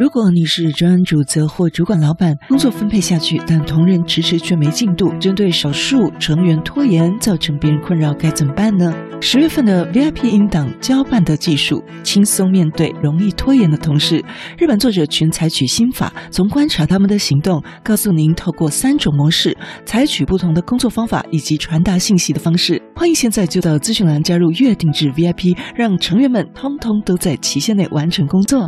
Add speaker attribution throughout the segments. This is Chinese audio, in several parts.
Speaker 1: 如果你是专案主责或主管老板，工作分配下去，但同仁迟迟却没进度，针对少数成员拖延造成别人困扰，该怎么办呢？十月份的 VIP 音档交办的技术，轻松面对容易拖延的同事。日本作者群采取心法，从观察他们的行动，告诉您透过三种模式，采取不同的工作方法以及传达信息的方式。欢迎现在就到资讯栏加入月定制 VIP，让成员们通通都在期限内完成工作。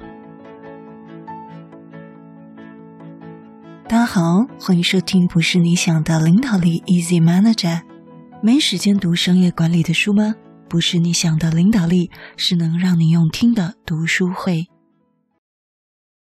Speaker 1: 大家好，欢迎收听《不是你想的领导力》，Easy Manager。没时间读商业管理的书吗？不是你想的领导力，是能让你用听的读书会。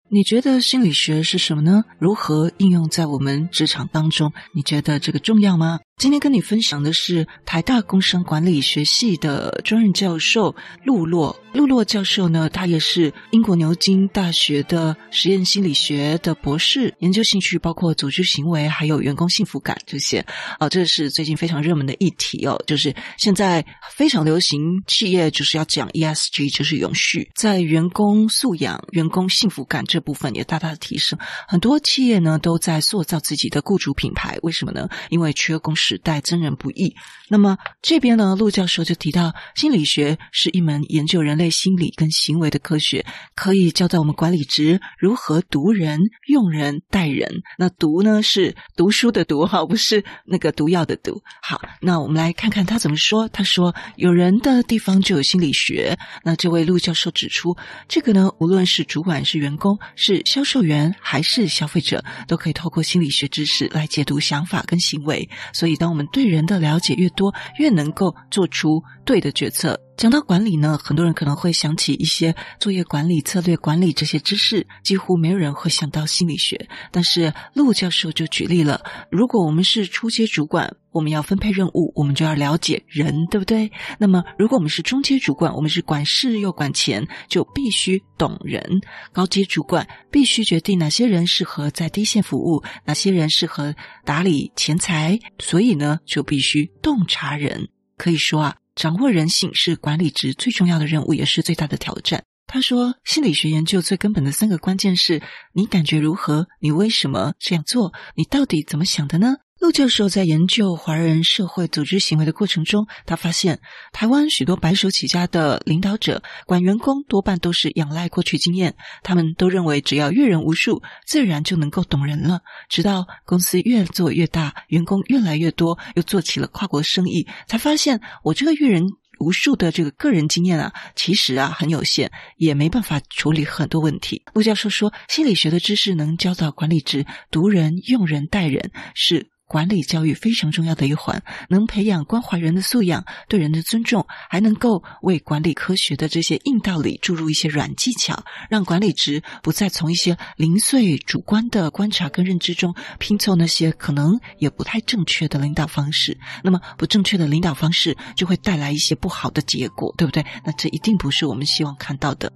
Speaker 1: 你觉得心理学是什么呢？如何应用在我们职场当中？你觉得这个重要吗？今天跟你分享的是台大工商管理学系的专任教授陆洛。陆洛教授呢，他也是英国牛津大学的实验心理学的博士，研究兴趣包括组织行为，还有员工幸福感这些。啊，这是最近非常热门的议题哦，就是现在非常流行，企业就是要讲 ESG，就是永续，在员工素养、员工幸福感这部分也大大的提升。很多企业呢都在塑造自己的雇主品牌，为什么呢？因为缺工时代真人不易。那么这边呢，陆教授就提到，心理学是一门研究人类心理跟行为的科学，可以教导我们管理职如何读人、用人、待人。那读呢是读书的读，哈，不是那个毒药的毒。好，那我们来看看他怎么说。他说：“有人的地方就有心理学。”那这位陆教授指出，这个呢，无论是主管、是员工、是销售员还是消费者，都可以透过心理学知识来解读想法跟行为。所以，当我们对人的了解越多，越能够做出对的决策。讲到管理呢，很多人可能会想起一些作业管理、策略管理这些知识，几乎没有人会想到心理学。但是陆教授就举例了，如果我们是初阶主管，我们要分配任务，我们就要了解人，对不对？那么如果我们是中阶主管，我们是管事又管钱，就必须懂人。高阶主管必须决定哪些人适合在低线服务，哪些人适合打理钱财，所以呢，就必须洞察人。可以说啊。掌握人性是管理职最重要的任务，也是最大的挑战。他说，心理学研究最根本的三个关键是：你感觉如何？你为什么这样做？你到底怎么想的呢？陆教授在研究华人社会组织行为的过程中，他发现台湾许多白手起家的领导者管员工多半都是仰赖过去经验，他们都认为只要阅人无数，自然就能够懂人了。直到公司越做越大，员工越来越多，又做起了跨国生意，才发现我这个阅人无数的这个个人经验啊，其实啊很有限，也没办法处理很多问题。陆教授说，心理学的知识能教导管理职读人、用人、待人是。管理教育非常重要的一环，能培养关怀人的素养、对人的尊重，还能够为管理科学的这些硬道理注入一些软技巧，让管理职不再从一些零碎、主观的观察跟认知中拼凑那些可能也不太正确的领导方式。那么，不正确的领导方式就会带来一些不好的结果，对不对？那这一定不是我们希望看到的。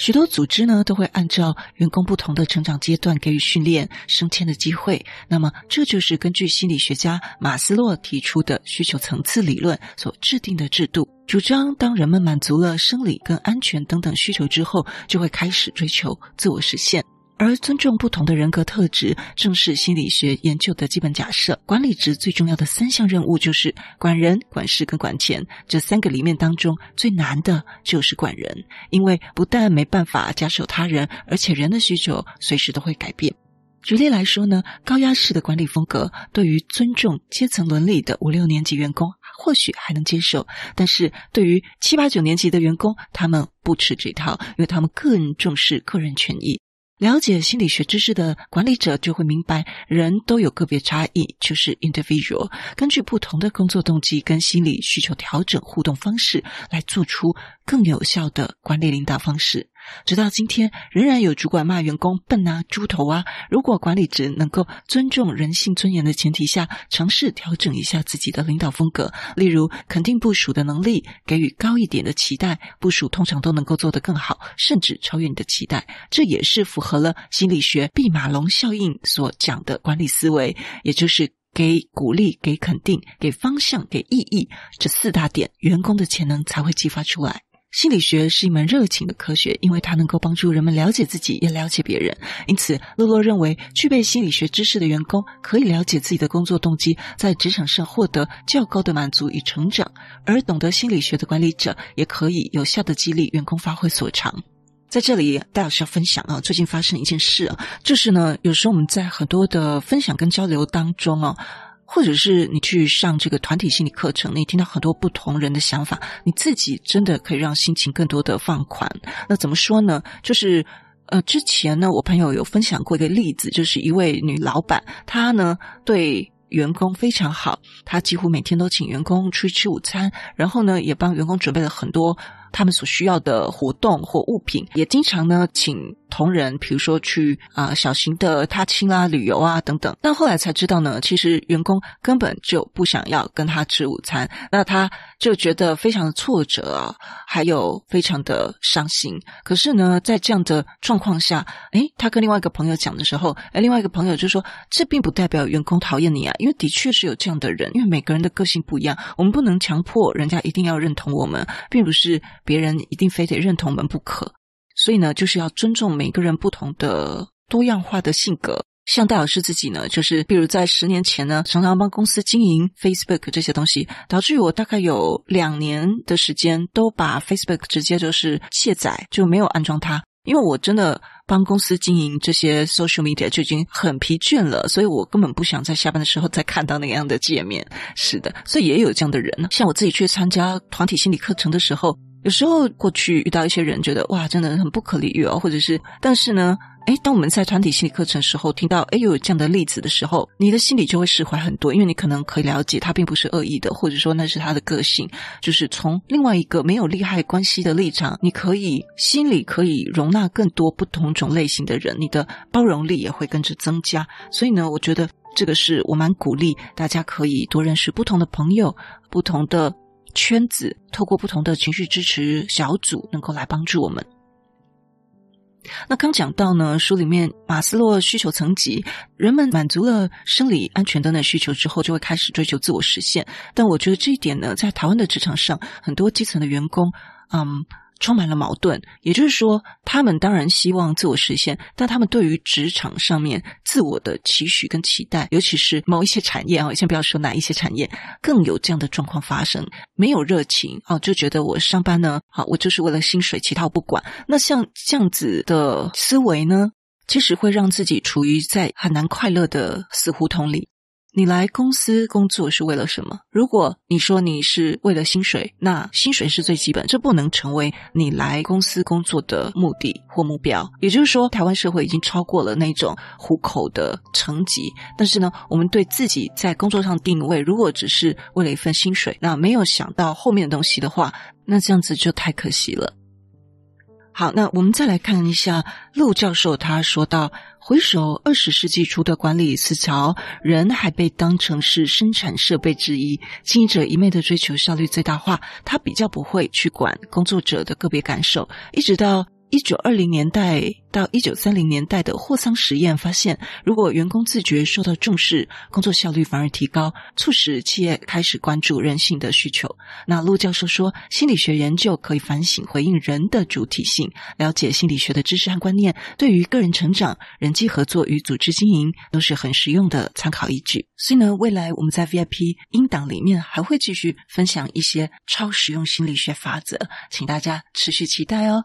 Speaker 1: 许多组织呢都会按照员工不同的成长阶段给予训练、升迁的机会。那么，这就是根据心理学家马斯洛提出的需求层次理论所制定的制度，主张当人们满足了生理跟安全等等需求之后，就会开始追求自我实现。而尊重不同的人格特质，正是心理学研究的基本假设。管理职最重要的三项任务就是管人、管事跟管钱。这三个里面当中最难的就是管人，因为不但没办法假手他人，而且人的需求随时都会改变。举例来说呢，高压式的管理风格，对于尊重阶层伦理的五六年级员工或许还能接受，但是对于七八九年级的员工，他们不吃这套，因为他们更重视个人权益。了解心理学知识的管理者就会明白，人都有个别差异，就是 individual。根据不同的工作动机跟心理需求调整互动方式，来做出更有效的管理领导方式。直到今天，仍然有主管骂员工笨啊、猪头啊。如果管理职能够尊重人性尊严的前提下，尝试调整一下自己的领导风格，例如肯定部署的能力，给予高一点的期待，部署通常都能够做得更好，甚至超越你的期待。这也是符合了心理学毕马龙效应所讲的管理思维，也就是给鼓励、给肯定、给方向、给意义这四大点，员工的潜能才会激发出来。心理学是一门热情的科学，因为它能够帮助人们了解自己，也了解别人。因此，洛洛认为，具备心理学知识的员工可以了解自己的工作动机，在职场上获得较高的满足与成长；而懂得心理学的管理者，也可以有效地激励员工发挥所长。在这里，戴老师要分享啊，最近发生一件事啊，就是呢，有时候我们在很多的分享跟交流当中啊。或者是你去上这个团体心理课程，你听到很多不同人的想法，你自己真的可以让心情更多的放宽。那怎么说呢？就是呃，之前呢，我朋友有分享过一个例子，就是一位女老板，她呢对员工非常好，她几乎每天都请员工出去吃午餐，然后呢也帮员工准备了很多他们所需要的活动或物品，也经常呢请。同仁，比如说去啊、小型的踏青啊、旅游啊等等，但后来才知道呢，其实员工根本就不想要跟他吃午餐，那他就觉得非常的挫折啊，还有非常的伤心。可是呢，在这样的状况下，诶，他跟另外一个朋友讲的时候，诶，另外一个朋友就说，这并不代表员工讨厌你啊，因为的确是有这样的人，因为每个人的个性不一样，我们不能强迫人家一定要认同我们，并不是别人一定非得认同我们不可。所以呢，就是要尊重每个人不同的多样化的性格。像戴老师自己呢，就是比如在十年前呢，常常帮公司经营 Facebook 这些东西，导致于我大概有两年的时间都把 Facebook 直接就是卸载，就没有安装它。因为我真的帮公司经营这些 social media 就已经很疲倦了，所以我根本不想在下班的时候再看到那样的界面。是的，所以也有这样的人呢。像我自己去参加团体心理课程的时候。有时候过去遇到一些人，觉得哇，真的很不可理喻哦，或者是，但是呢，哎，当我们在团体心理课程时候听到，哎，有这样的例子的时候，你的心里就会释怀很多，因为你可能可以了解他并不是恶意的，或者说那是他的个性，就是从另外一个没有利害关系的立场，你可以心里可以容纳更多不同种类型的人，你的包容力也会跟着增加。所以呢，我觉得这个是我蛮鼓励大家可以多认识不同的朋友，不同的。圈子透过不同的情绪支持小组，能够来帮助我们。那刚讲到呢，书里面马斯洛需求层级，人们满足了生理安全等等需求之后，就会开始追求自我实现。但我觉得这一点呢，在台湾的职场上，很多基层的员工，嗯。充满了矛盾，也就是说，他们当然希望自我实现，但他们对于职场上面自我的期许跟期待，尤其是某一些产业啊，先不要说哪一些产业，更有这样的状况发生，没有热情哦，就觉得我上班呢，好，我就是为了薪水，其他我不管。那像这样子的思维呢，其实会让自己处于在很难快乐的死胡同里。你来公司工作是为了什么？如果你说你是为了薪水，那薪水是最基本，这不能成为你来公司工作的目的或目标。也就是说，台湾社会已经超过了那种糊口的层级。但是呢，我们对自己在工作上定位，如果只是为了一份薪水，那没有想到后面的东西的话，那这样子就太可惜了。好，那我们再来看一下陆教授，他说到，回首二十世纪初的管理思潮，人还被当成是生产设备之一，经营者一味的追求效率最大化，他比较不会去管工作者的个别感受，一直到。一九二零年代到一九三零年代的霍桑实验发现，如果员工自觉受到重视，工作效率反而提高，促使企业开始关注人性的需求。那陆教授说，心理学研究可以反省回应人的主体性，了解心理学的知识和观念，对于个人成长、人际合作与组织经营都是很实用的参考依据。所以呢，未来我们在 VIP 音档里面还会继续分享一些超实用心理学法则，请大家持续期待哦。